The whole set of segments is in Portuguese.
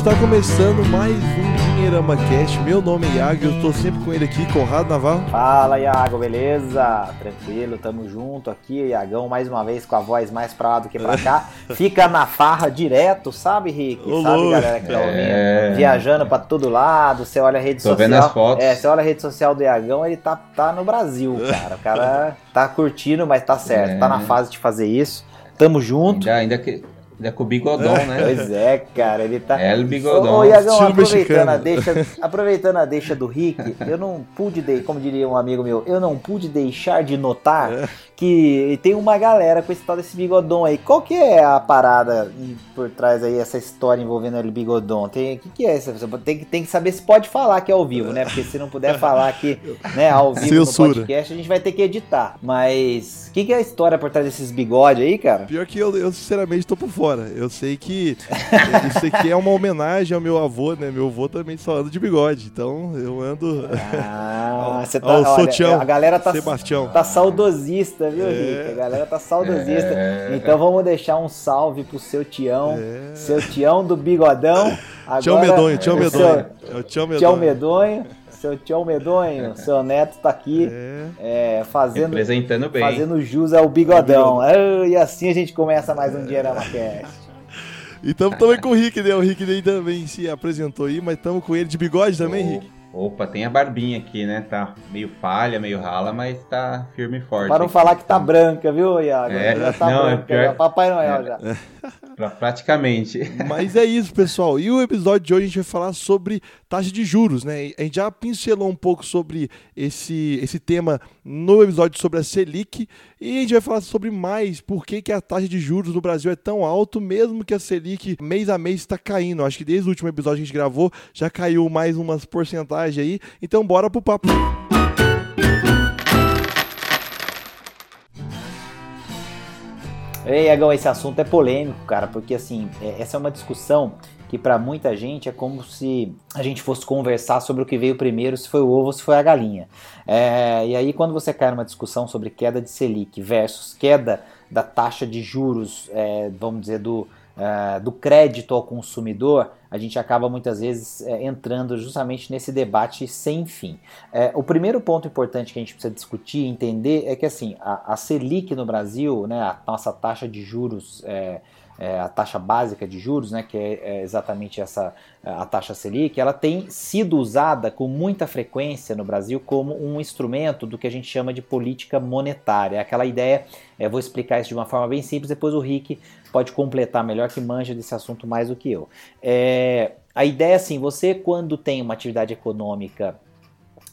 está começando mais um Dinheirama Cast. Meu nome é Iago e eu estou sempre com ele aqui, Conrado Navarro. Fala, Iago, beleza? Tranquilo, tamo junto aqui, Iagão, mais uma vez com a voz mais pra lá do que pra cá. Fica na farra direto, sabe, Rick? Ô, sabe, louco. galera que tá ouvindo? É. Viajando pra todo lado, você olha a rede Tô social. vendo as fotos. É, você olha a rede social do Iagão, ele tá, tá no Brasil, cara. O cara tá curtindo, mas tá certo, É. tá na fase de fazer isso. Tamo junto. Ainda, ainda, que, ainda com o bigodão, né? Pois é, cara, ele tá. É, o bigodão. Ô, Iagão, aproveitando a, deixa, aproveitando a deixa do Rick, eu não pude, de, como diria um amigo meu, eu não pude deixar de notar É. que tem uma galera com esse tal desse bigodão aí. Qual que é a parada por trás aí, essa história envolvendo ele bigodão? Tem, o que, que é isso? Tem, que- tem que saber se pode falar que é ao vivo, né? Porque se não puder falar aqui, né, ao vivo Censura. no podcast, a gente vai ter que editar. Mas o que, que é a história por trás desses bigodes aí, cara? Pior que eu, eu sinceramente estou por fora. Eu sei que isso aqui é uma homenagem ao meu avô, né? Meu avô também só anda de bigode, então eu ando Ah, você tá. ao olha, Sotião, a galera tá, Sebastião. tá saudosista, viu, É. Rick? A galera tá saudosista. É. Então vamos deixar um salve pro seu Tião, É. seu Tião do bigodão. Agora, Tião Medonho, Tião Medonho. Seu, É o Tião Medonho. Tião Medonho, seu Tião Medonho, seu neto tá aqui É. é, fazendo, Representando bem. fazendo jus ao bigodão. Ah, e assim a gente começa mais um dia na Cast. E estamos também com o Rick, né? O Rick também se apresentou aí, mas estamos com ele de bigode também, Rick. Opa, tem a barbinha aqui, né? Tá meio falha, meio rala, mas tá firme e forte. Para não aqui. falar que tá branca, viu, Iago? É, já tá não, é branca, pior- já. Papai Noel é. já. Pra- Praticamente. Mas é isso, pessoal. E o episódio de hoje a gente vai falar sobre taxa de juros, né? A gente já pincelou um pouco sobre esse, esse tema no episódio sobre a Selic e a gente vai falar sobre mais por que, que a taxa de juros no Brasil é tão alto, mesmo que a Selic mês a mês está caindo. Acho que desde o último episódio que a gente gravou já caiu mais umas porcentagens aí. Então bora pro papo. Iagão, esse assunto é polêmico, cara, porque assim, é- essa é uma discussão que pra muita gente é como se a gente fosse conversar sobre o que veio primeiro, se foi o ovo ou se foi a galinha. É, e aí, quando você cai numa discussão sobre queda de Selic versus queda da taxa de juros, é, vamos dizer, do, é, do crédito ao consumidor, a gente acaba muitas vezes é, entrando justamente nesse debate sem fim. É, o primeiro ponto importante que a gente precisa discutir e entender é que assim, a, a Selic no Brasil, né, a nossa taxa de juros, é, a taxa básica de juros, né, que é, é exatamente essa a taxa Selic, ela tem sido usada com muita frequência no Brasil como um instrumento do que a gente chama de política monetária. É Aquela ideia, é, vou explicar isso de uma forma bem simples, depois o Rick pode completar melhor que manja desse assunto mais do que eu. É, a ideia é assim, você quando tem uma atividade econômica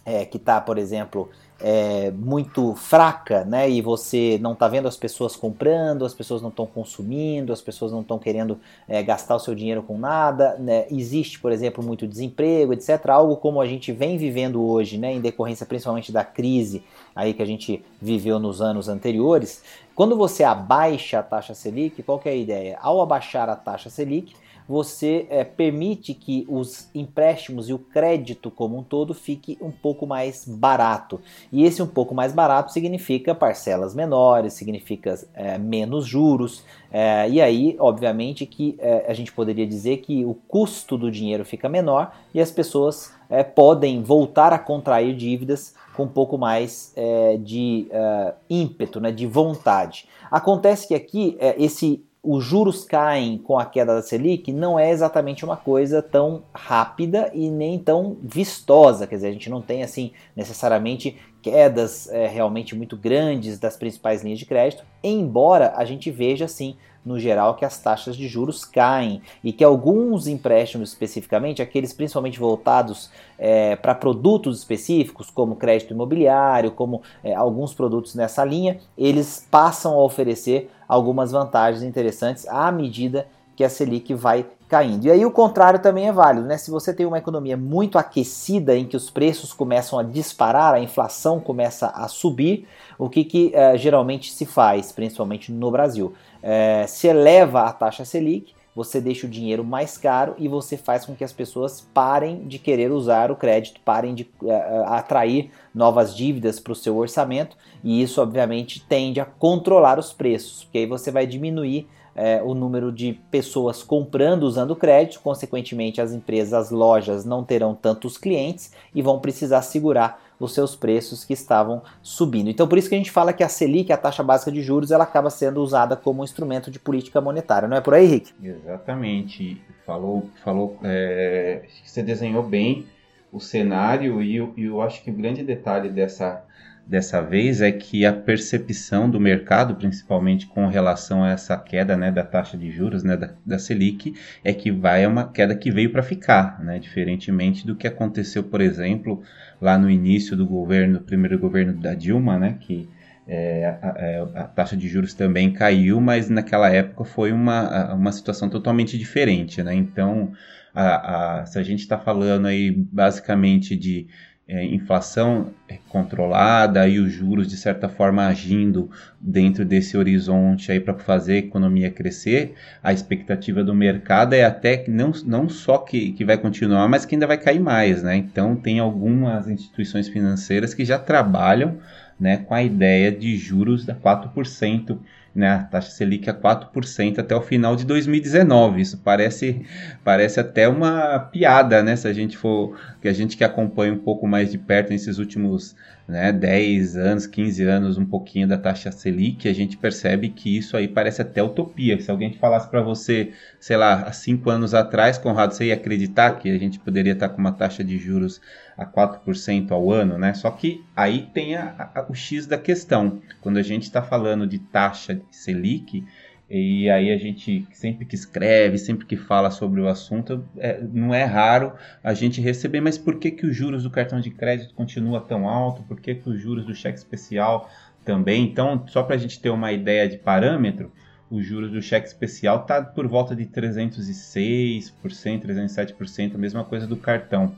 é, que está, por exemplo, é, muito fraca, né? E você não está vendo as pessoas comprando, as pessoas não estão consumindo, as pessoas não estão querendo é, gastar o seu dinheiro com nada, né? Existe, por exemplo, muito desemprego, etc. Algo como a gente vem vivendo hoje, né? Em decorrência principalmente da crise aí que a gente viveu nos anos anteriores. Quando você abaixa a taxa Selic, qual é a ideia? Ao abaixar a taxa Selic, você é, permite que os empréstimos e o crédito como um todo fique um pouco mais barato. E esse um pouco mais barato significa parcelas menores, significa é, menos juros. É, e aí, obviamente, que é, a gente poderia dizer que o custo do dinheiro fica menor e as pessoas é, podem voltar a contrair dívidas com um pouco mais é, de uh, ímpeto, né, de vontade. Acontece que aqui é, esse os juros caem com a queda da Selic não é exatamente uma coisa tão rápida e nem tão vistosa, quer dizer, a gente não tem assim necessariamente quedas é, realmente muito grandes das principais linhas de crédito, embora a gente veja assim no geral que as taxas de juros caem e que alguns empréstimos especificamente, aqueles principalmente voltados é, para produtos específicos, como crédito imobiliário, como é, alguns produtos nessa linha, eles passam a oferecer algumas vantagens interessantes à medida que a Selic vai caindo. E aí o contrário também é válido, né? Se você tem uma economia muito aquecida em que os preços começam a disparar, a inflação começa a subir, o que, que uh, geralmente se faz, principalmente no Brasil? Uh, se eleva a taxa Selic, você deixa o dinheiro mais caro e você faz com que as pessoas parem de querer usar o crédito, parem de uh, atrair novas dívidas para o seu orçamento, e isso obviamente tende a controlar os preços, porque aí você vai diminuir é, o número de pessoas comprando usando crédito, consequentemente, as empresas, as lojas não terão tantos clientes e vão precisar segurar os seus preços que estavam subindo. Então, por isso que a gente fala que a Selic, a taxa básica de juros, ela acaba sendo usada como instrumento de política monetária, não é por aí, Rick? Exatamente. Falou, falou, é, você desenhou bem o cenário e eu, eu acho que o grande detalhe dessa dessa vez é que a percepção do mercado, principalmente com relação a essa queda né, da taxa de juros, né, da, da Selic, é que vai uma queda que veio para ficar, né, diferentemente do que aconteceu, por exemplo, lá no início do governo, primeiro governo da Dilma, né, que é, a, é, a, taxa de juros também caiu, mas naquela época foi uma, uma situação totalmente diferente, né? Então, a, a, se a gente está falando aí basicamente de é, inflação controlada e os juros de certa forma agindo dentro desse horizonte aí para fazer a economia crescer, a expectativa do mercado é até que não, não só que, que vai continuar, mas que ainda vai cair mais, né? Então tem algumas instituições financeiras que já trabalham né, com a ideia de juros da 4% né, a taxa Selic a 4% até o final de 2019. Isso parece, parece até uma piada, né? Se a gente for, que a gente que acompanha um pouco mais de perto nesses últimos né, 10 anos, 15 anos, um pouquinho da taxa Selic, a gente percebe que isso aí parece até utopia. Se alguém falasse para você, sei lá, há 5 anos atrás, Conrado, você ia acreditar que a gente poderia estar com uma taxa de juros a 4% ao ano, né? Só que aí tem a, a, o X da questão. Quando a gente está falando de taxa de Selic, e aí a gente sempre que escreve, sempre que fala sobre o assunto, é, não é raro a gente receber, mas por que, que os juros do cartão de crédito continua tão alto? Por que, que os juros do cheque especial também? Então, só para a gente ter uma ideia de parâmetro, os juros do cheque especial está por volta de 306%, 307%, a mesma coisa do cartão.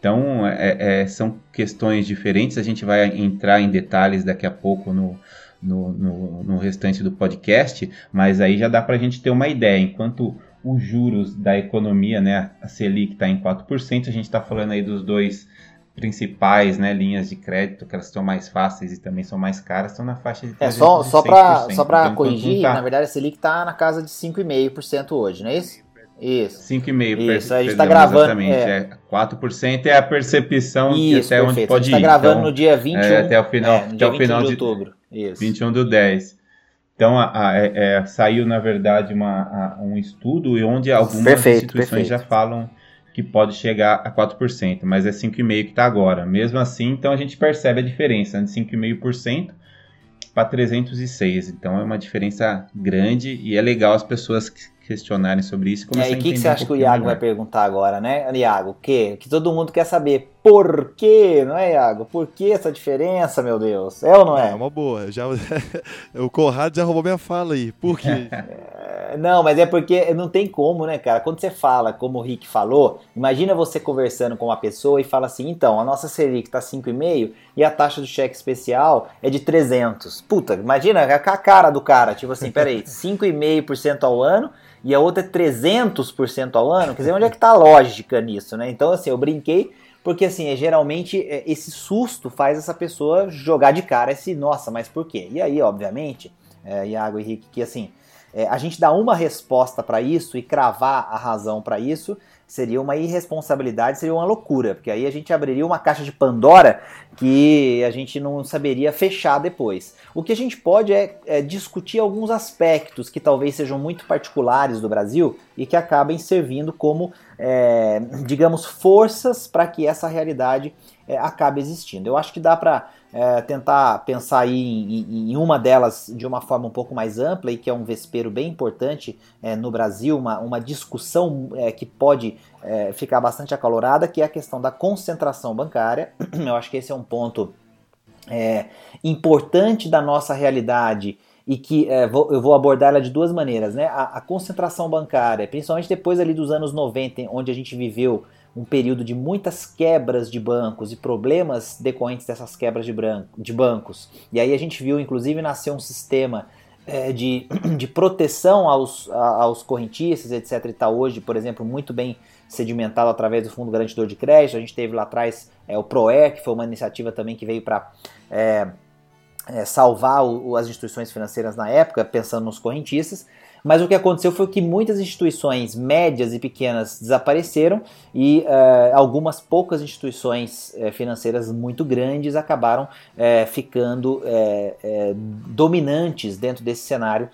Então, é, é, são questões diferentes. A gente vai entrar em detalhes daqui a pouco no, no, no, no restante do podcast, mas aí já dá para a gente ter uma ideia. Enquanto os juros da economia, né, a Selic está em 4%, a gente está falando aí dos dois principais né, linhas de crédito, que elas estão mais fáceis e também são mais caras, estão na faixa de 300%. É, só, só para só então, corrigir, tá... na verdade a Selic está na casa de 5,5% hoje, não é isso? Isso. 5,5%. Isso, a gente está gravando. Exatamente. É. é 4% é a percepção Isso, até perfeito. onde pode ir. A gente está gravando então, no dia 21. É, até o final, é, até o final de, outubro. Isso. 21 do 10. Então, a, a, é, é, saiu, na verdade, uma, a, um estudo onde algumas perfeito, instituições perfeito. já falam que pode chegar a 4%, mas é 5,5% que está agora. Mesmo assim, então a gente percebe a diferença de 5,5% para 306. Então é uma diferença grande e é legal as pessoas questionarem sobre isso. E aí, o que, que você acha um que o Iago melhor. vai perguntar agora, né, Iago? O quê? Que todo mundo quer saber. Por quê, não é, Iago? Por que essa diferença, meu Deus? É ou não é? É uma boa. Já, o Conrado já roubou minha fala aí. Por quê? É, não, mas é porque não tem como, né, cara? Quando você fala, como o Rick falou, imagina você conversando com uma pessoa e fala assim, então, a nossa Selic tá 5,5 e a taxa do cheque especial é de 300. Puta, imagina a cara do cara, tipo assim, peraí, 5,5% ao ano e a outra é 300% ao ano, quer dizer, onde é que está a lógica nisso, né? Então, assim, eu brinquei porque, assim, é, geralmente é, esse susto faz essa pessoa jogar de cara esse, nossa, mas por quê? E aí, obviamente, é, Iago e Henrique, que assim, é, a gente dá uma resposta para isso e cravar a razão para isso seria uma irresponsabilidade, seria uma loucura, porque aí a gente abriria uma caixa de Pandora que a gente não saberia fechar depois. O que a gente pode é, é discutir alguns aspectos que talvez sejam muito particulares do Brasil e que acabem servindo como, é, digamos, forças para que essa realidade é, acabe existindo. Eu acho que dá para é, tentar pensar aí em, em, uma delas de uma forma um pouco mais ampla e que é um vespeiro bem importante é, no Brasil, uma, uma discussão é, que pode é, ficar bastante acalorada, que é a questão da concentração bancária. Eu acho que esse é um ponto é, importante da nossa realidade e que é, vou, eu vou abordar ela de duas maneiras, né? A, a concentração bancária, principalmente depois ali dos anos 90, onde a gente viveu um período de muitas quebras de bancos e problemas decorrentes dessas quebras de, branco, de bancos. E aí a gente viu, inclusive, nascer um sistema é, de, de proteção aos, aos correntistas, etc. E está hoje, por exemplo, muito bem sedimentado através do Fundo Garantidor de Crédito. A gente teve lá atrás é, o PROER, que foi uma iniciativa também que veio para é, é, salvar o, as instituições financeiras na época, pensando nos correntistas. Mas o que aconteceu foi que muitas instituições médias e pequenas desapareceram e uh, algumas poucas instituições uh, financeiras muito grandes acabaram uh, ficando dominantes dentro desse cenário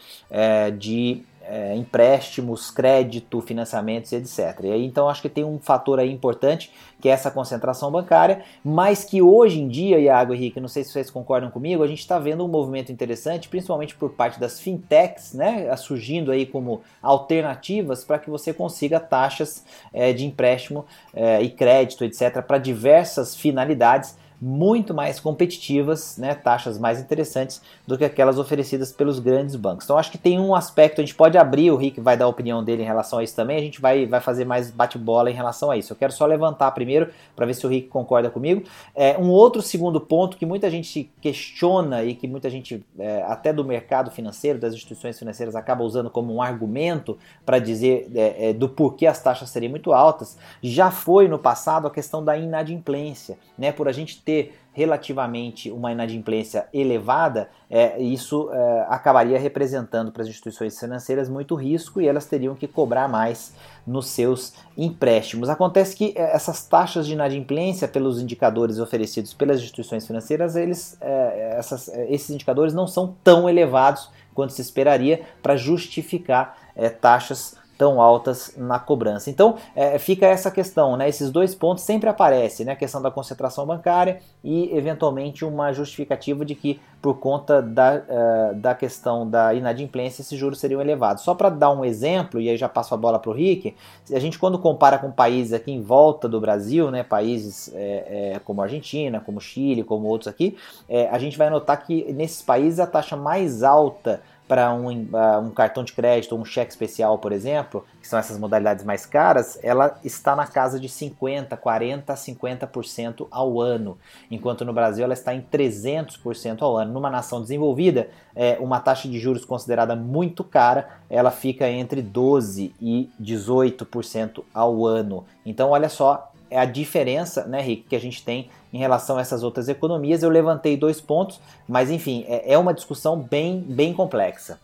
de é, empréstimos, crédito, financiamentos, etc. E aí, então acho que tem um fator aí importante que é essa concentração bancária, mas que hoje em dia, Iago e Henrique, não sei se vocês concordam comigo, a gente está vendo um movimento interessante, principalmente por parte das fintechs, né, surgindo aí como alternativas para que você consiga taxas é, de empréstimo é, e crédito, etc., para diversas finalidades muito mais competitivas, né, taxas mais interessantes do que aquelas oferecidas pelos grandes bancos. Então acho que tem um aspecto, a gente pode abrir, o Rick vai dar a opinião dele em relação a isso também, a gente vai, vai fazer mais bate-bola em relação a isso. Eu quero só levantar primeiro para ver se o Rick concorda comigo. É, um outro segundo ponto que muita gente questiona e que muita gente, é, até do mercado financeiro, das instituições financeiras, acaba usando como um argumento para dizer é, é, do porquê as taxas seriam muito altas, já foi no passado a questão da inadimplência, né, por a gente ter relativamente uma inadimplência elevada, é, isso é, acabaria representando para as instituições financeiras muito risco e elas teriam que cobrar mais nos seus empréstimos. Acontece que é, essas taxas de inadimplência, pelos indicadores oferecidos pelas instituições financeiras, eles, é, essas, é, esses indicadores não são tão elevados quanto se esperaria para justificar taxas tão altas na cobrança. Então é, fica essa questão, né? Esses dois pontos sempre aparecem, né? A questão da concentração bancária e eventualmente uma justificativa de que por conta da, uh, da questão da inadimplência esses juros seriam elevados. Só para dar um exemplo e aí já passo a bola para o Rick, a gente quando compara com países aqui em volta do Brasil, né? Países é, é, como Argentina, como Chile, como outros aqui, é, a gente vai notar que nesses países a taxa mais alta para um, um, cartão de crédito ou um cheque especial, por exemplo, que são essas modalidades mais caras, ela está na casa de 50, 40, 50% ao ano, enquanto no Brasil ela está em 300% ao ano. Numa nação desenvolvida, é, uma taxa de juros considerada muito cara, ela fica entre 12 e 18% ao ano. Então, olha só, é a diferença, né, Rick, que a gente tem em relação a essas outras economias. Eu levantei dois pontos, mas enfim, é, é uma discussão bem, bem complexa.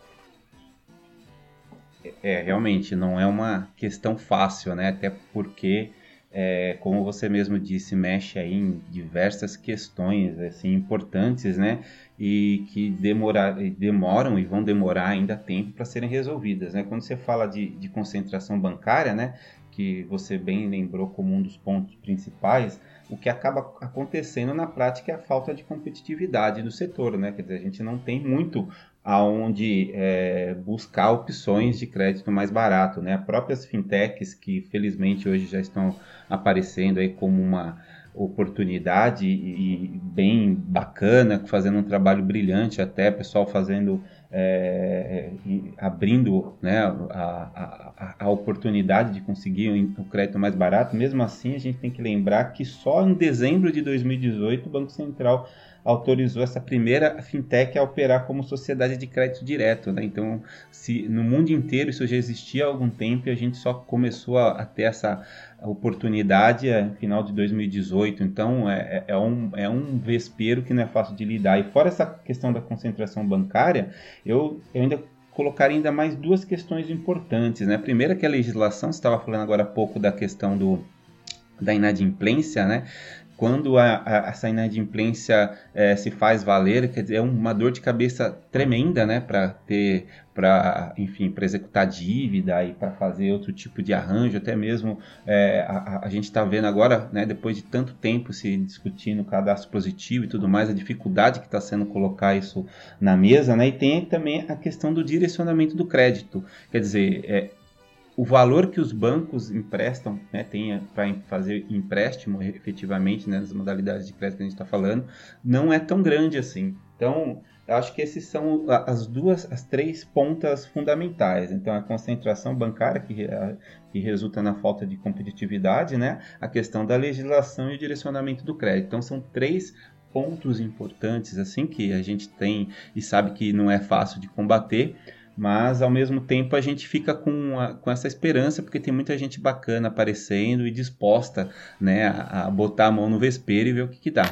É, realmente, não é uma questão fácil, né? Até porque, é, como você mesmo disse, mexe aí em diversas questões assim, importantes, né? E que demorar, demoram e vão demorar ainda tempo para serem resolvidas, né? Quando você fala de, de concentração bancária, né? que você bem lembrou como um dos pontos principais, o que acaba acontecendo na prática é a falta de competitividade do setor, né? Quer dizer, a gente não tem muito aonde é, buscar opções de crédito mais barato, né? Próprias fintechs que felizmente hoje já estão aparecendo aí como uma oportunidade e bem bacana, fazendo um trabalho brilhante até, pessoal fazendo é, abrindo né, a, a, a, oportunidade de conseguir o crédito mais barato, mesmo assim a gente tem que lembrar que só em dezembro de 2018 o Banco Central autorizou essa primeira fintech a operar como sociedade de crédito direto. Né? Então, se no mundo inteiro isso já existia há algum tempo e a gente só começou a, a ter essa oportunidade no é, final de 2018. Então, é, é, é, um, é um vespeiro que não é fácil de lidar. E fora essa questão da concentração bancária, eu, eu ainda colocaria ainda mais duas questões importantes. Né? Primeiro, que a legislação, você estava falando agora há pouco da questão do, da inadimplência, né? Quando a, a, essa inadimplência é, se faz valer, quer dizer, é uma dor de cabeça tremenda, né, para ter, para, enfim, para executar dívida e para fazer outro tipo de arranjo, até mesmo é, a, a, gente está vendo agora, né, depois de tanto tempo se discutindo cadastro positivo e tudo mais, a dificuldade que está sendo colocar isso na mesa, né, e tem também a questão do direcionamento do crédito, quer dizer, é, o valor que os bancos emprestam, né, para fazer empréstimo efetivamente né, nas modalidades de crédito que a gente está falando, não é tão grande assim. Então, eu acho que esses são as duas, as três pontas fundamentais. Então, a concentração bancária que, que resulta na falta de competitividade, né, a questão da legislação e o direcionamento do crédito. Então, são três pontos importantes assim que a gente tem e sabe que não é fácil de combater mas ao mesmo tempo a gente fica com, a, com essa esperança porque tem muita gente bacana aparecendo e disposta né, a, a botar a mão no vespeiro e ver o que, que dá.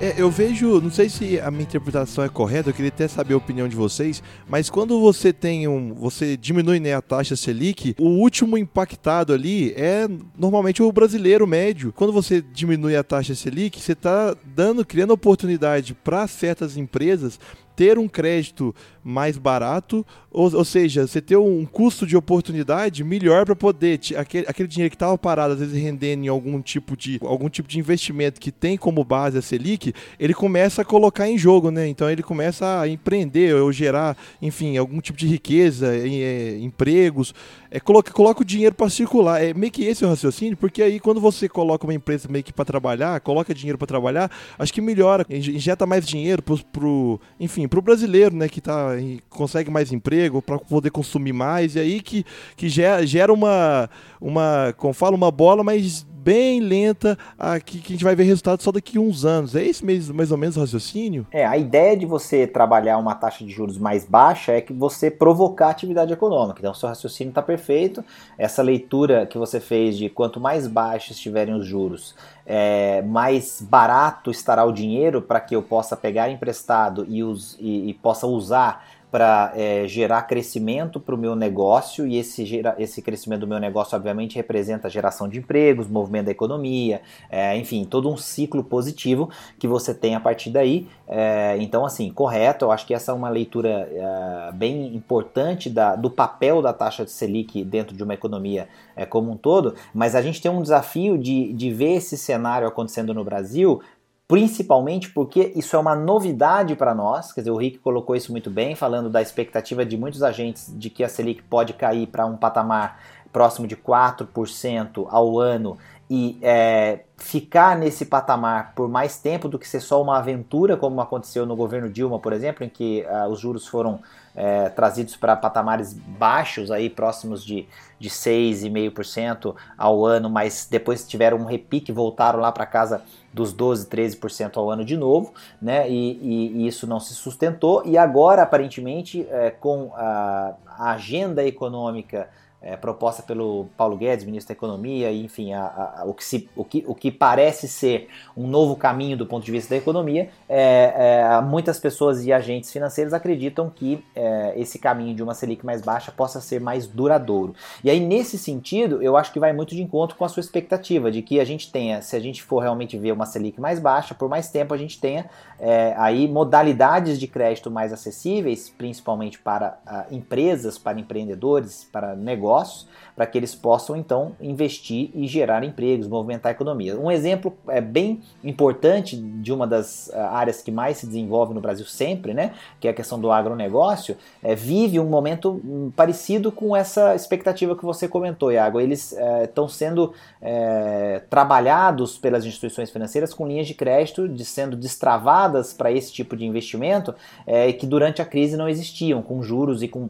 É, eu vejo, não sei se a minha interpretação é correta, eu queria até saber a opinião de vocês, mas quando você tem um, você diminui né, a taxa Selic, o último impactado ali é normalmente o brasileiro médio. Quando você diminui a taxa Selic, você está dando, criando oportunidade para certas empresas ter um crédito mais barato, ou, ou seja, você ter um custo de oportunidade melhor para poder aquele, aquele dinheiro que estava parado, às vezes rendendo em algum tipo de algum tipo de investimento que tem como base a Selic, ele começa a colocar em jogo, né? Então ele começa a empreender ou gerar, enfim, algum tipo de riqueza, em, é, empregos, é, coloca, coloca o dinheiro para circular. É meio que esse o raciocínio, porque aí quando você coloca uma empresa meio que para trabalhar, coloca dinheiro para trabalhar, acho que melhora, injeta mais dinheiro pro, pro enfim, pro brasileiro, né, que tá consegue mais emprego para poder consumir mais, e aí que, que gera, gera uma, uma, como fala, uma bola, mas bem lenta, aqui, que a gente vai ver resultado só daqui a uns anos. É esse mesmo, mais ou menos o raciocínio? É, a ideia de você trabalhar uma taxa de juros mais baixa é que você provocar atividade econômica. Então, seu raciocínio está perfeito. Essa leitura que você fez de quanto mais baixos estiverem os juros, é, mais barato estará o dinheiro para que eu possa pegar emprestado e, us, e, e possa usar para é, gerar crescimento para o meu negócio e esse, gera, esse crescimento do meu negócio obviamente representa a geração de empregos, movimento da economia, é, enfim, todo um ciclo positivo que você tem a partir daí. É, então, assim, correto, eu acho que essa é uma leitura é, bem importante da, do papel da taxa de Selic dentro de uma economia é, como um todo, mas a gente tem um desafio de, de ver esse cenário acontecendo no Brasil principalmente porque isso é uma novidade para nós. Quer dizer, o Rick colocou isso muito bem, falando da expectativa de muitos agentes de que a Selic pode cair para um patamar próximo de 4% ao ano e é, ficar nesse patamar por mais tempo do que ser só uma aventura, como aconteceu no governo Dilma, por exemplo, em que uh, os juros foram é, trazidos para patamares baixos, aí próximos de, de 6,5% ao ano, mas depois tiveram um repique, voltaram lá para casa dos 12, 13% ao ano de novo, né? E, e, e, isso não se sustentou. E agora, aparentemente, é, com a, a agenda econômica é, proposta pelo Paulo Guedes, ministro da Economia, e, enfim, a, a, o, que se, o, que, o que parece ser um novo caminho do ponto de vista da economia, é, é, muitas pessoas e agentes financeiros acreditam que é, esse caminho de uma Selic mais baixa possa ser mais duradouro. E aí, nesse sentido, eu acho que vai muito de encontro com a sua expectativa de que a gente tenha, se a gente for realmente ver uma Selic mais baixa, por mais tempo a gente tenha é, aí modalidades de crédito mais acessíveis, principalmente para uh, empresas, para empreendedores, para negócios negócios para que eles possam então investir e gerar empregos, movimentar a economia. Um exemplo é bem importante de uma das uh, áreas que mais se desenvolve no Brasil sempre, né, que é a questão do agronegócio, é, vive um momento um, parecido com essa expectativa que você comentou, Iago. Eles estão é, sendo é, trabalhados pelas instituições financeiras com linhas de crédito de sendo destravadas para esse tipo de investimento que durante a crise não existiam, com juros e com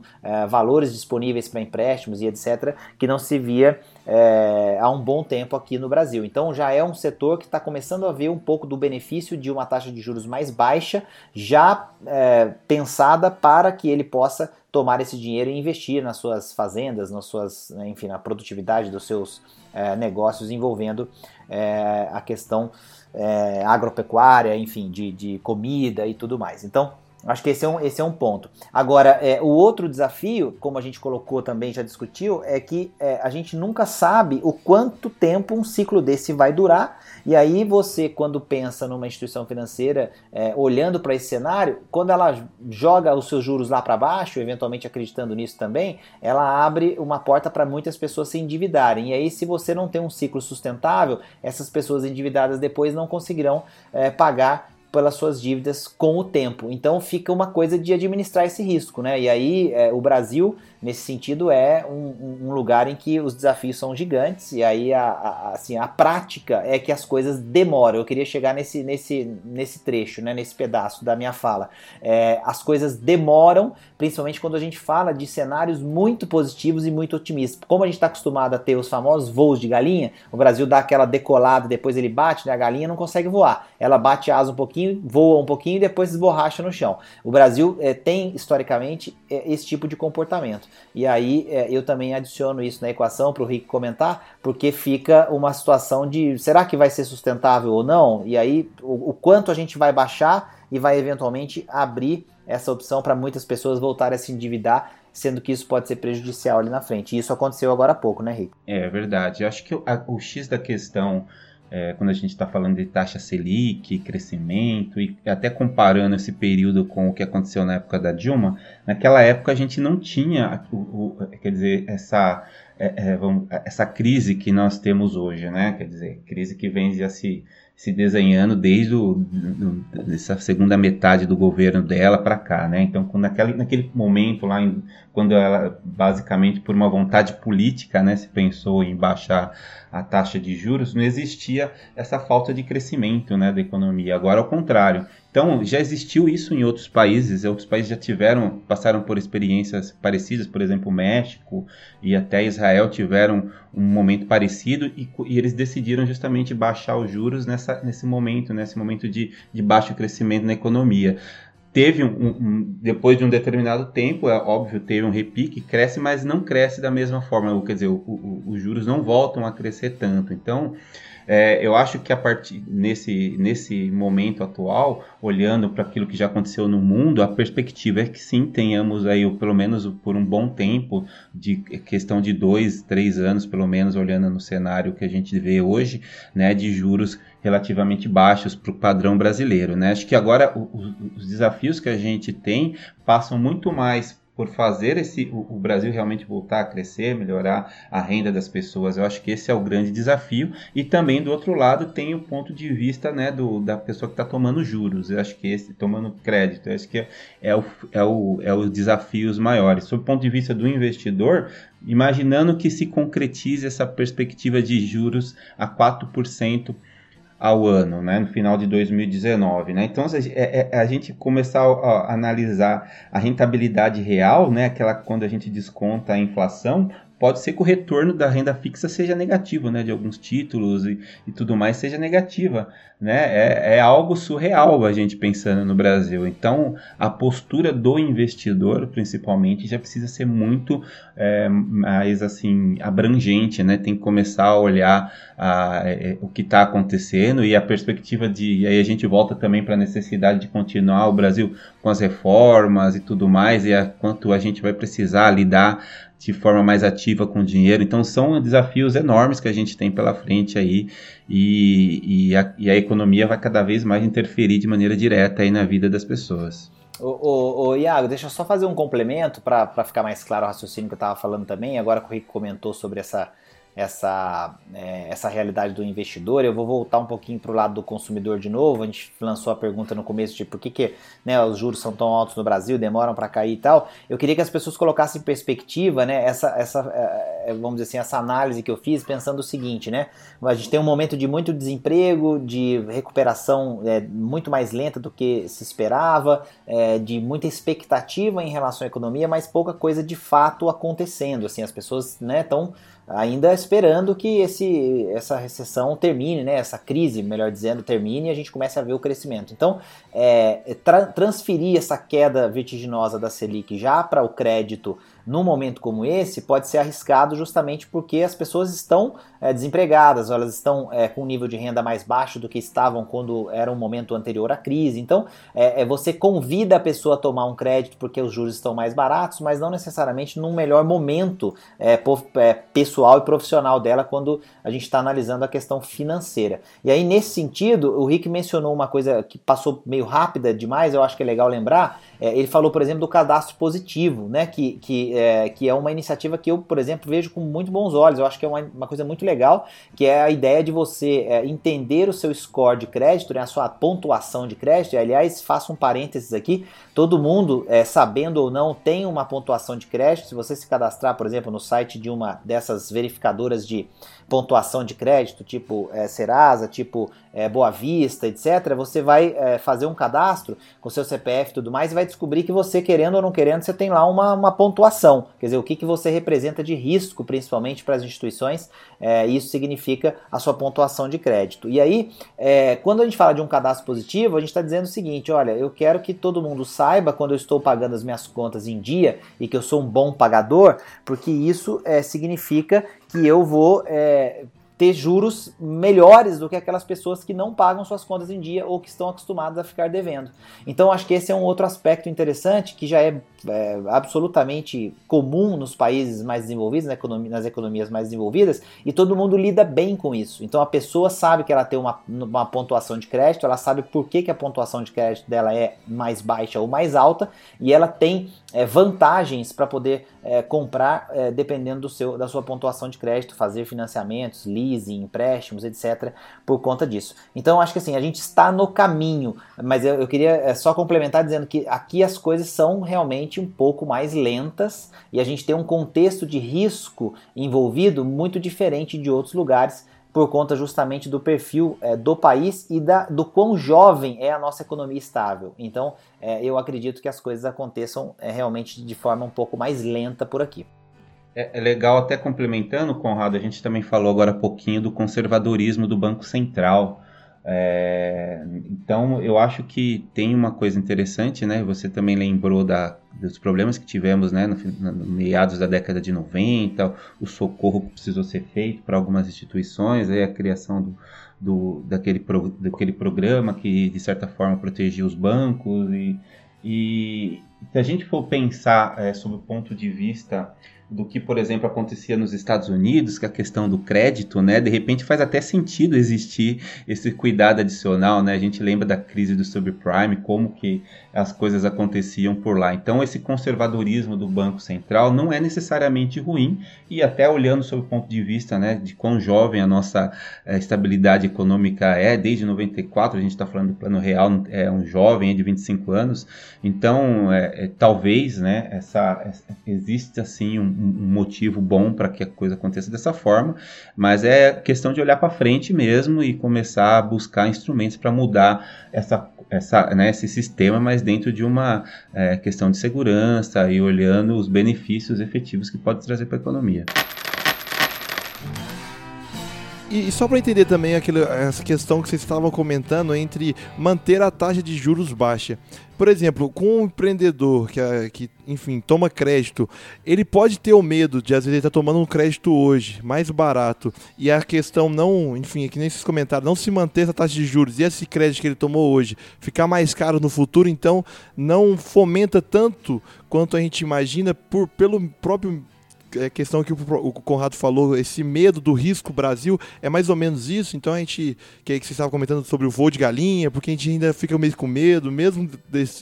valores disponíveis para empréstimos e etc que não se via é, há um bom tempo aqui no Brasil. Então já é um setor que está começando a ver um pouco do benefício de uma taxa de juros mais baixa, já é, pensada para que ele possa tomar esse dinheiro e investir nas suas fazendas, nas suas, né, enfim, na produtividade dos seus é, negócios envolvendo é, a questão é, agropecuária, enfim, de, de comida e tudo mais. Então Acho que esse é um, esse é um ponto. Agora, é, o outro desafio, como a gente colocou também, já discutiu, é que é, a gente nunca sabe o quanto tempo um ciclo desse vai durar. E aí você, quando pensa numa instituição financeira, é, olhando para esse cenário, quando ela joga os seus juros lá para baixo, eventualmente acreditando nisso também, ela abre uma porta para muitas pessoas se endividarem. E aí, se você não tem um ciclo sustentável, essas pessoas endividadas depois não conseguirão é, pagar pelas suas dívidas com o tempo. Então fica uma coisa de administrar esse risco, né? E aí é, o Brasil nesse sentido, é um, um, lugar em que os desafios são gigantes e aí a, a, assim, a prática é que as coisas demoram. Eu queria chegar nesse, nesse, nesse trecho, né, nesse pedaço da minha fala. É, as coisas demoram, principalmente quando a gente fala de cenários muito positivos e muito otimistas. Como a gente está acostumado a ter os famosos voos de galinha, o Brasil dá aquela decolada, depois ele bate, né, a galinha não consegue voar. Ela bate asa um pouquinho, voa um pouquinho e depois esborracha no chão. O Brasil é, tem, historicamente, é, esse tipo de comportamento. E aí é, eu também adiciono isso na equação para o Rick comentar, porque fica uma situação de será que vai ser sustentável ou não? E aí o, o quanto a gente vai baixar e vai eventualmente abrir essa opção para muitas pessoas voltarem a se endividar, sendo que isso pode ser prejudicial ali na frente. E isso aconteceu agora há pouco, né, Rick? É verdade. Eu acho que o, a, o X da questão é, quando a gente está falando de taxa Selic, crescimento, e até comparando esse período com o que aconteceu na época da Dilma, naquela época a gente não tinha, o, o, quer dizer, essa, é, é, vamos, essa crise que nós temos hoje, né? Quer dizer, crise que vem já se se desenhando desde essa segunda metade do governo dela para cá, né? Então, naquele, naquele momento lá, em, quando ela basicamente por uma vontade política, né, se pensou em baixar a taxa de juros, não existia essa falta de crescimento, né, da economia. Agora, ao contrário, então, já existiu isso em outros países, outros países já tiveram, passaram por experiências parecidas, por exemplo, o México e até Israel tiveram um momento parecido e, e eles decidiram justamente baixar os juros nessa, nesse momento, nesse momento de, de baixo crescimento na economia teve um, um, depois de um determinado tempo, é óbvio, teve um repique, cresce, mas não cresce da mesma forma, quer dizer, o, o, os juros não voltam a crescer tanto. Então, é, eu acho que a partir nesse, nesse momento atual, olhando para aquilo que já aconteceu no mundo, a perspectiva é que sim tenhamos aí, pelo menos por um bom tempo, de questão de dois, três anos, pelo menos olhando no cenário que a gente vê hoje, né, de juros relativamente baixos para o padrão brasileiro. Né? Acho que agora o, os desafios que a gente tem passam muito mais por fazer esse o, o, Brasil realmente voltar a crescer, melhorar a renda das pessoas. Eu acho que esse é o grande desafio. E também do outro lado tem o ponto de vista né, do, da pessoa que está tomando juros. Eu acho que esse tomando crédito. Eu acho que é, é, o, é, o, é os desafios maiores. Sob o ponto de vista do investidor, imaginando que se concretize essa perspectiva de juros a 4% ao ano, né, no final de 2019, né? Então é, é, a gente começar a, analisar a rentabilidade real, né, aquela quando a gente desconta a inflação, pode ser que o retorno da renda fixa seja negativo, né, de alguns títulos e, e tudo mais seja negativa, né, é, é, algo surreal a gente pensando no Brasil. Então, a postura do investidor, principalmente, já precisa ser muito é, mais assim abrangente, né, tem que começar a olhar a, é, o que está acontecendo e a perspectiva de, e aí a gente volta também para a necessidade de continuar o Brasil com as reformas e tudo mais e a, quanto a gente vai precisar lidar de forma mais ativa com o dinheiro. Então são desafios enormes que a gente tem pela frente aí e, e, a, e a economia vai cada vez mais interferir de maneira direta aí na vida das pessoas. Ô, Iago, deixa eu só fazer um complemento para ficar mais claro o raciocínio que eu estava falando também. Agora que o Rico comentou sobre essa essa, é, essa realidade do investidor. Eu vou voltar um pouquinho para o lado do consumidor de novo. A gente lançou a pergunta no começo de por que, que né, os juros são tão altos no Brasil, demoram para cair e tal. Eu queria que as pessoas colocassem em perspectiva né, essa, essa, é, é, vamos dizer assim, essa análise que eu fiz pensando o seguinte, né? A gente tem um momento de muito desemprego, de recuperação é, muito mais lenta do que se esperava, é, de muita expectativa em relação à economia, mas pouca coisa de fato acontecendo. Assim, as pessoas estão né, ainda esperando que esse, essa recessão termine, né, essa crise, melhor dizendo, termine e a gente comece a ver o crescimento. Então, é, tra transferir essa queda vertiginosa da Selic já para o crédito num momento como esse pode ser arriscado justamente porque as pessoas estão é, desempregadas, elas estão é, com um nível de renda mais baixo do que estavam quando era um momento anterior à crise. Então, é, você convida a pessoa a tomar um crédito porque os juros estão mais baratos, mas não necessariamente num melhor momento pessoal e profissional dela quando a gente está analisando a questão financeira. E aí, nesse sentido, o Rick mencionou uma coisa que passou meio rápida demais, eu acho que é legal lembrar. É, ele falou, por exemplo, do cadastro positivo, né, que, que, é, que é uma iniciativa que eu, por exemplo, vejo com muito bons olhos. Eu acho que é uma, uma coisa muito legal, que é a ideia de você é, entender o seu score de crédito, né, a sua pontuação de crédito. Aliás, faço um parênteses aqui: todo mundo, é, sabendo ou não, tem uma pontuação de crédito. Se você se cadastrar, por exemplo, no site de uma dessas verificadoras de pontuação de crédito, tipo é, Serasa, tipo é, Boa Vista, etc., você vai é, fazer um cadastro com seu CPF e tudo mais e vai descobrir que você, querendo ou não querendo, você tem lá uma, uma pontuação. Quer dizer, o que, que você representa de risco, principalmente para as instituições, é, isso significa a sua pontuação de crédito. E aí, quando a gente fala de um cadastro positivo, a gente está dizendo o seguinte: olha, eu quero que todo mundo saiba quando eu estou pagando as minhas contas em dia e que eu sou um bom pagador, porque isso significa que eu vou é, ter juros melhores do que aquelas pessoas que não pagam suas contas em dia ou que estão acostumadas a ficar devendo. Então acho que esse é um outro aspecto interessante que já é, é absolutamente comum nos países mais desenvolvidos, na economia, nas economias mais desenvolvidas, e todo mundo lida bem com isso. Então a pessoa sabe que ela tem uma, uma pontuação de crédito, ela sabe por que, que a pontuação de crédito dela é mais baixa ou mais alta, e ela tem é, vantagens para poder é, comprar é, dependendo do seu, da sua pontuação de crédito, fazer financiamentos, leasing, empréstimos, etc. por conta disso. Então acho que assim, a gente está no caminho, mas eu, eu queria é, só complementar dizendo que aqui as coisas são realmente um pouco mais lentas e a gente tem um contexto de risco envolvido muito diferente de outros lugares por conta justamente do perfil é, do país e da, do quão jovem é a nossa economia estável. Então, é, eu acredito que as coisas aconteçam é, realmente de forma um pouco mais lenta por aqui. É, é, legal, até complementando, Conrado, a gente também falou agora há pouquinho do conservadorismo do Banco Central. É, então, eu acho que tem uma coisa interessante, né? Você também lembrou da, dos problemas que tivemos né, no, no, meados da década de 90, o socorro que precisou ser feito para algumas instituições, aí a criação do, do, daquele, pro, daquele programa que, de certa forma, protegia os bancos. E, e se a gente for pensar é, sob o ponto de vista do que, por exemplo, acontecia nos Estados Unidos, que é a questão do crédito, né? De repente faz até sentido existir esse cuidado adicional, né? A gente lembra da crise do subprime, como que as coisas aconteciam por lá. Então, esse conservadorismo do Banco Central não é necessariamente ruim e até olhando sob o ponto de vista, né, de quão jovem a nossa é, estabilidade econômica é, desde 94, a gente está falando do Plano Real, é um jovem de 25 anos, então, é, é, talvez, né, essa, existe assim um motivo bom para que a coisa aconteça dessa forma, mas é questão de olhar para frente mesmo e começar a buscar instrumentos para mudar essa, essa, né, esse sistema, mas dentro de uma é, questão de segurança e olhando os benefícios efetivos que pode trazer para a economia. E, e só para entender também aquele, essa questão que vocês estavam comentando entre manter a taxa de juros baixa. Por exemplo, com um empreendedor que, que, enfim, toma crédito, ele pode ter o medo de, às vezes, ele tá tomando um crédito hoje, mais barato, e a questão não, enfim, é que nem vocês comentaram, não se manter essa taxa de juros e esse crédito que ele tomou hoje ficar mais caro no futuro, então não fomenta tanto quanto a gente imagina por, pelo próprio é, questão que o Conrado falou, esse medo do risco Brasil, é mais ou menos isso. Então a gente, que, que você estava comentando sobre o voo de galinha, porque a gente ainda fica meio com medo, mesmo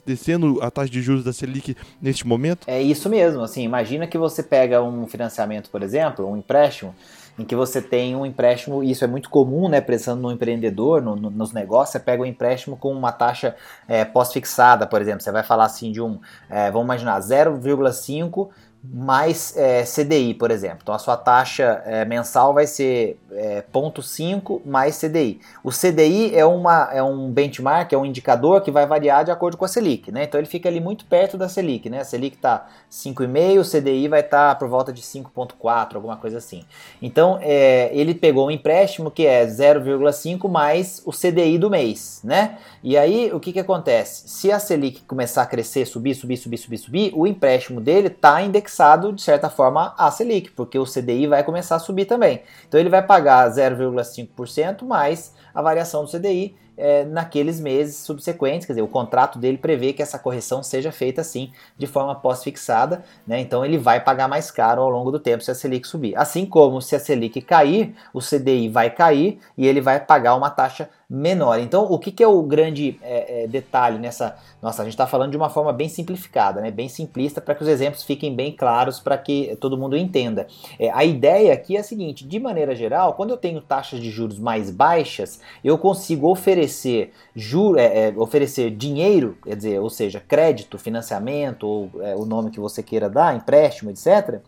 descendo a taxa de juros da Selic neste momento? É isso mesmo. Assim, imagina que você pega um financiamento, por exemplo, um empréstimo, em que você tem um empréstimo, isso é muito comum, né, pensando no empreendedor, no, no, nos negócios, você pega um empréstimo com uma taxa é, pós-fixada, por exemplo, você vai falar assim de um, é, vamos imaginar, 0,5 mais é, CDI, por exemplo. Então a sua taxa é, mensal vai ser é, 0,5 mais CDI. O CDI é, uma, é um benchmark, é um indicador que vai variar de acordo com a Selic. Né? Então ele fica ali muito perto da Selic. Né? A Selic está 5,5, o CDI vai estar tá por volta de 5,4, alguma coisa assim. Então é, ele pegou um empréstimo que é 0,5 mais o CDI do mês. Né? E aí o que, que acontece? Se a Selic começar a crescer, subir, subir, subir, subir, subir, o empréstimo dele está indexado indexado, de certa forma, à Selic, porque o CDI vai começar a subir também. Então ele vai pagar 0,5% mais a variação do CDI é, naqueles meses subsequentes, quer dizer, o contrato dele prevê que essa correção seja feita assim, de forma pós-fixada, né? Então ele vai pagar mais caro ao longo do tempo se a Selic subir. Assim como se a Selic cair, o CDI vai cair e ele vai pagar uma taxa menor. Então, o que, que é o grande é, é, detalhe nessa. Nossa, a gente está falando de uma forma bem simplificada, né? bem simplista, para que os exemplos fiquem bem claros, para que todo mundo entenda. É, a ideia aqui é a seguinte: de maneira geral, quando eu tenho taxas de juros mais baixas, eu consigo oferecer, juro, é, é, oferecer dinheiro, quer dizer, ou seja, crédito, financiamento, ou é, o nome que você queira dar, empréstimo, etc.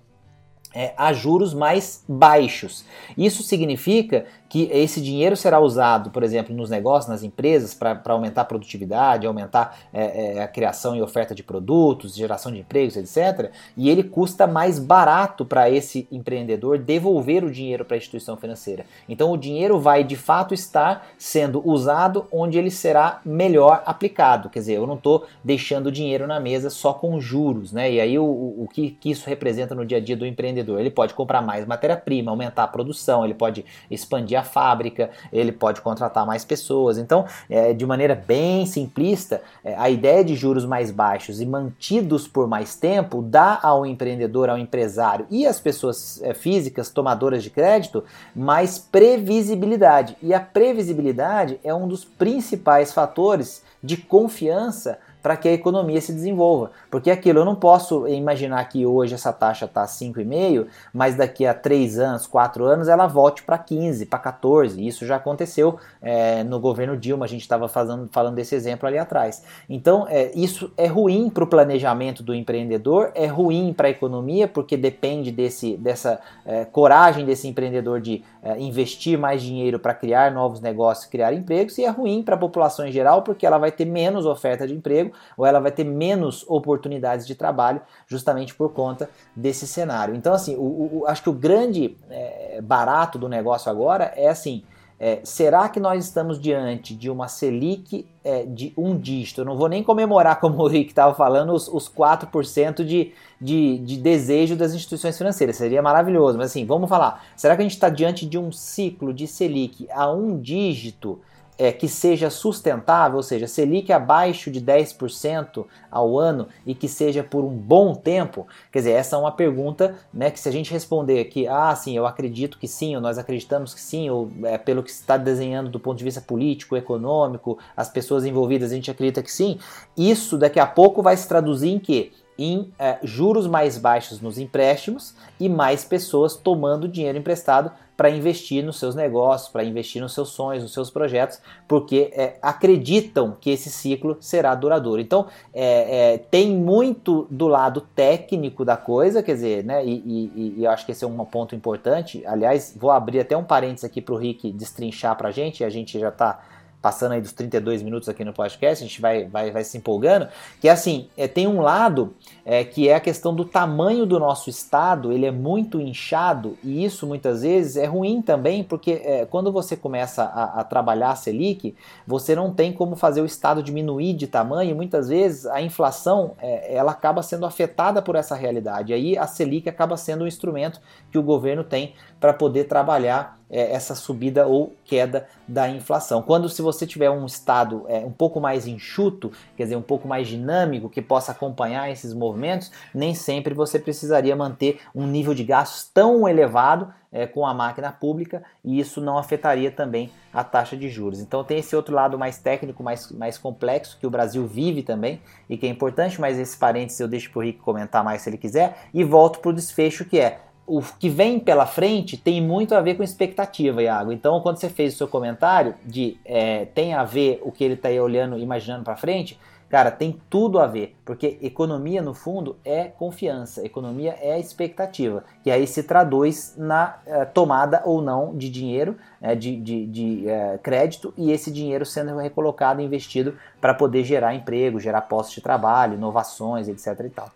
a juros mais baixos. Isso significa que esse dinheiro será usado, por exemplo, nos negócios, nas empresas, para aumentar a produtividade, aumentar é, é, a criação e oferta de produtos, geração de empregos, etc. E ele custa mais barato para esse empreendedor devolver o dinheiro para a instituição financeira. Então o dinheiro vai de fato estar sendo usado onde ele será melhor aplicado. Quer dizer, eu não estou deixando o dinheiro na mesa só com juros, né? E aí o, o que, que isso representa no dia a dia do empreendedor? Ele pode comprar mais matéria-prima, aumentar a produção, ele pode expandir a fábrica, ele pode contratar mais pessoas. Então, é, de maneira bem simplista, é, a ideia de juros mais baixos e mantidos por mais tempo dá ao empreendedor, ao empresário e às pessoas é, físicas tomadoras de crédito mais previsibilidade. E a previsibilidade é um dos principais fatores de confiança para que a economia se desenvolva. Porque aquilo, eu não posso imaginar que hoje essa taxa está 5,5, mas daqui a 3 anos, 4 anos, ela volte para 15, para 14. Isso já aconteceu é, no governo Dilma, a gente estava falando desse exemplo ali atrás. Então, é, isso é ruim para o planejamento do empreendedor, é ruim para a economia, porque depende desse, dessa é, coragem desse empreendedor de é, investir mais dinheiro para criar novos negócios, criar empregos, e é ruim para a população em geral, porque ela vai ter menos oferta de emprego ou ela vai ter menos oportunidades de trabalho justamente por conta desse cenário. Então, assim, o, o acho que o grande é, barato do negócio agora é assim. É, será que nós estamos diante de uma Selic é, de um dígito? Eu não vou nem comemorar, como o Rick estava falando, os, os 4% de, de, de desejo das instituições financeiras. Seria maravilhoso. Mas assim, vamos falar. Será que a gente está diante de um ciclo de Selic a um dígito é, que seja sustentável, ou seja, Selic abaixo de 10% ao ano e que seja por um bom tempo? Quer dizer, essa é uma pergunta né, que se a gente responder aqui, ah, sim, eu acredito que sim, ou nós acreditamos que sim, ou é, pelo que está desenhando do ponto de vista político, econômico, as pessoas envolvidas, a gente acredita que sim, isso daqui a pouco vai se traduzir em quê? em é, juros mais baixos nos empréstimos e mais pessoas tomando dinheiro emprestado para investir nos seus negócios, para investir nos seus sonhos, nos seus projetos, porque é, acreditam que esse ciclo será duradouro. Então, é, é, tem muito do lado técnico da coisa, quer dizer, né, e, e, e, eu acho que esse é um ponto importante. Aliás, vou abrir até um parênteses aqui para o Rick destrinchar para a gente, a gente já está passando aí dos 32 minutos aqui no podcast, a gente vai, vai, vai se empolgando, que é assim, é, tem um lado é, que é a questão do tamanho do nosso estado, ele é muito inchado, e isso muitas vezes é ruim também, porque é, quando você começa a, a, trabalhar a Selic, você não tem como fazer o estado diminuir de tamanho, e muitas vezes a inflação é, ela acaba sendo afetada por essa realidade, e aí a Selic acaba sendo um instrumento que o governo tem para poder trabalhar é, essa subida ou queda da inflação. Quando se você tiver um estado é, um pouco mais enxuto, quer dizer, um pouco mais dinâmico, que possa acompanhar esses movimentos, nem sempre você precisaria manter um nível de gastos tão elevado é, com a máquina pública e isso não afetaria também a taxa de juros. Então tem esse outro lado mais técnico, mais, mais complexo, que o Brasil vive também e que é importante, mas esse parênteses eu deixo para o Rick comentar mais se ele quiser e volto para o desfecho que é o que vem pela frente tem muito a ver com expectativa, Iago. Então, quando você fez o seu comentário de é, tem a ver o que ele está olhando, imaginando para frente, cara, tem tudo a ver, porque economia no fundo é confiança, economia é expectativa, que aí se traduz na é, tomada ou não de dinheiro, é, de, de, de é, crédito e esse dinheiro sendo recolocado, investido para poder gerar emprego, gerar postos de trabalho, inovações, etc. E tal.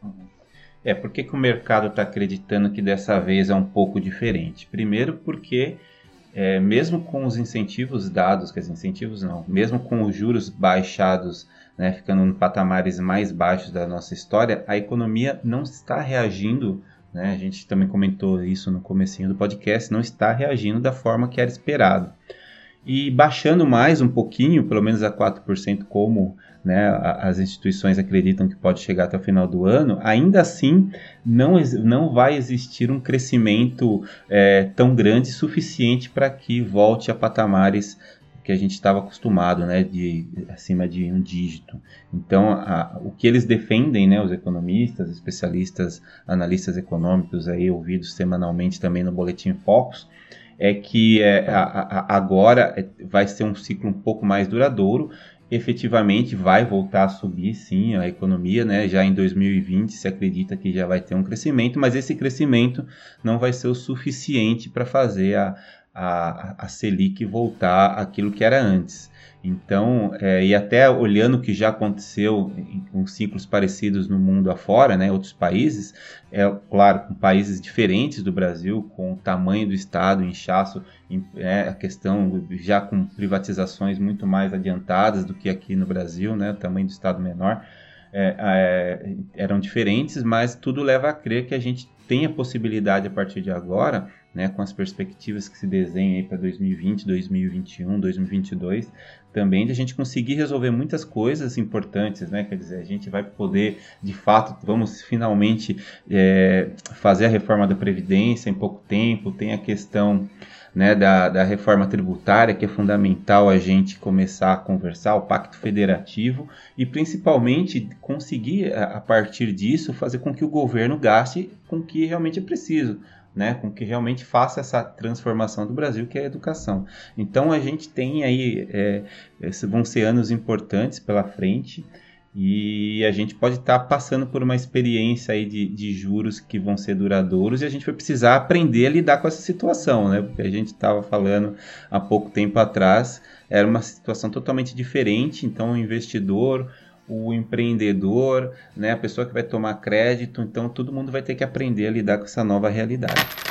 Uhum. É, por que, que o mercado está acreditando que dessa vez é um pouco diferente? Primeiro porque, é, mesmo com os incentivos dados, quer dizer, incentivos não, mesmo com os juros baixados, né, ficando em patamares mais baixos da nossa história, a economia não está reagindo, né, a gente também comentou isso no comecinho do podcast, não está reagindo da forma que era esperado. E baixando mais um pouquinho, pelo menos a 4%, como né, as instituições acreditam que pode chegar até o final do ano, ainda assim não, não vai existir um crescimento é, tão grande suficiente para que volte a patamares que a gente estava acostumado, né, de acima de um dígito. Então, a, o que eles defendem, né, os economistas, especialistas, analistas econômicos aí ouvidos semanalmente também no boletim Focus, é que é, a, a, agora é, vai ser um ciclo um pouco mais duradouro. Efetivamente vai voltar a subir, sim, a economia, né? Já em 2020 se acredita que já vai ter um crescimento, mas esse crescimento não vai ser o suficiente para fazer a, a, a Selic voltar àquilo que era antes. Então, é, e até olhando o que já aconteceu com ciclos parecidos no mundo afora, né, outros países, é claro, com países diferentes do Brasil, com o tamanho do Estado, inchaço, é, a questão já com privatizações muito mais adiantadas do que aqui no Brasil, né, o tamanho do Estado menor, é, é, eram diferentes, mas tudo leva a crer que a gente tem a possibilidade a partir de agora né, com as perspectivas que se desenham para 2020, 2021, 2022, também de a gente conseguir resolver muitas coisas importantes, né? Quer dizer, a gente vai poder, de fato, vamos finalmente é, fazer a reforma da Previdência em pouco tempo, tem a questão né, da, da reforma tributária, que é fundamental a gente começar a conversar, o pacto federativo, e principalmente conseguir, a partir disso, fazer com que o governo gaste com o que realmente é preciso né, com que realmente faça essa transformação do Brasil, que é a educação. Então a gente tem aí, é, vão ser anos importantes pela frente e a gente pode estar tá passando por uma experiência aí de, de, juros que vão ser duradouros e a gente vai precisar aprender a lidar com essa situação, né? Porque a gente estava falando há pouco tempo atrás, era uma situação totalmente diferente, então o investidor o empreendedor, né, a pessoa que vai tomar crédito, então todo mundo vai ter que aprender a lidar com essa nova realidade.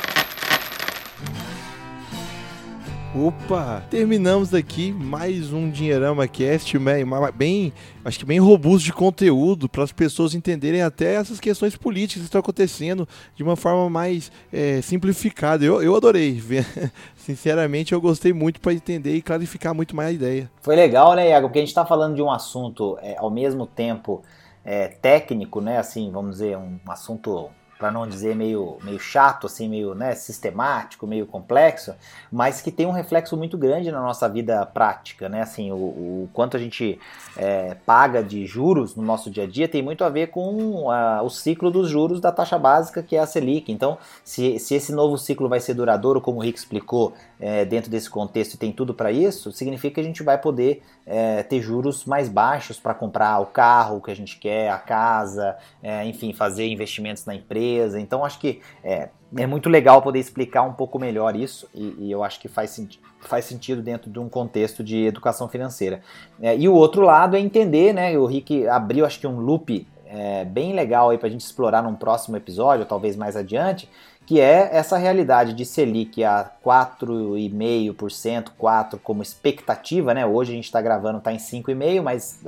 Opa! Terminamos aqui mais um Dinheirama Cast, bem, acho que bem robusto de conteúdo para as pessoas entenderem até essas questões políticas que estão acontecendo de uma forma mais é, simplificada. Eu, eu adorei, sinceramente eu gostei muito para entender e clarificar muito mais a ideia. Foi legal, né, Iago? Porque a gente está falando de um assunto é, ao mesmo tempo é, técnico, né? Assim, vamos dizer, um assunto para não dizer meio, meio chato, assim, meio né, sistemático, meio complexo, mas que tem um reflexo muito grande na nossa vida prática, né? Assim, o, o quanto a gente é, paga de juros no nosso dia a dia tem muito a ver com a, o ciclo dos juros da taxa básica, que é a Selic. Então, se, se esse novo ciclo vai ser duradouro, como o Rick explicou, é, dentro desse contexto e tem tudo para isso, significa que a gente vai poder é, ter juros mais baixos para comprar o carro que a gente quer, a casa, é, enfim, fazer investimentos na empresa. Então, acho que é, é muito legal poder explicar um pouco melhor isso e, e eu acho que faz, senti faz sentido dentro de um contexto de educação financeira. É, e o outro lado é entender, né? O Rick abriu, acho que um loop é, bem legal aí para a gente explorar num próximo episódio, talvez mais adiante, que é essa realidade de Selic a 4,5%, 4% como expectativa, né? Hoje a gente está gravando, está em 5,5%, mas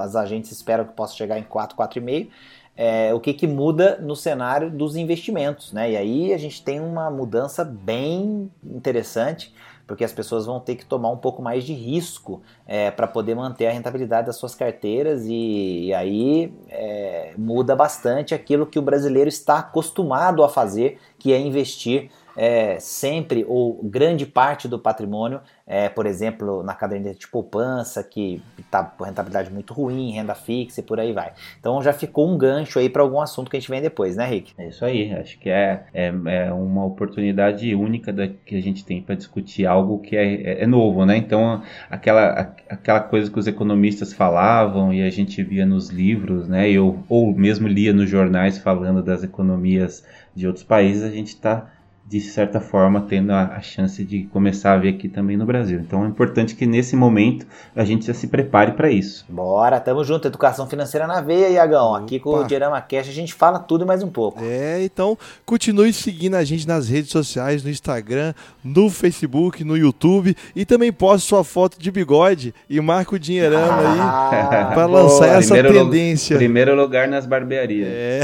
as agentes esperam que possa chegar em 4, 4,5%. É, o que, que muda no cenário dos investimentos, né? E aí a gente tem uma mudança bem interessante porque as pessoas vão ter que tomar um pouco mais de risco é, para poder manter a rentabilidade das suas carteiras e, e aí é, muda bastante aquilo que o brasileiro está acostumado a fazer, que é investir é, sempre ou grande parte do patrimônio é, por exemplo, na caderneta de poupança, que está com rentabilidade muito ruim, renda fixa e por aí vai. Então já ficou um gancho aí para algum assunto que a gente vem depois, né, Rick? É isso aí, acho que é, é, é uma oportunidade única da, que a gente tem para discutir algo que é, é, é, novo, né? Então, aquela, aquela coisa que os economistas falavam e a gente via nos livros, né? Eu, ou mesmo lia nos jornais falando das economias de outros países, a gente está de certa forma, tendo a, a, chance de começar a ver aqui também no Brasil. Então é importante que nesse momento a gente já se prepare para isso. Bora, tamo junto. Educação financeira na veia, Iagão. Aqui com o Dirama Cash a gente fala tudo mais um pouco. É, então continue seguindo a gente nas redes sociais, no Instagram, no Facebook, no YouTube e também poste sua foto de bigode e marca o dinheirama ah, aí para lançar essa primeiro tendência. primeiro lugar nas barbearias. É.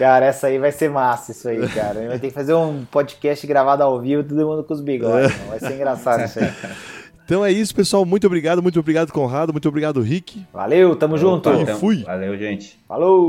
Cara, essa aí vai ser massa, isso aí, cara. Vai ter que fazer um podcast gravado ao vivo, todo mundo com os bigodes. É. Vai ser engraçado isso aí. Então é isso, pessoal. Muito obrigado, muito obrigado, Conrado. Muito obrigado, Rick. Valeu, tamo Opa, junto. E fui. Valeu, gente. Falou.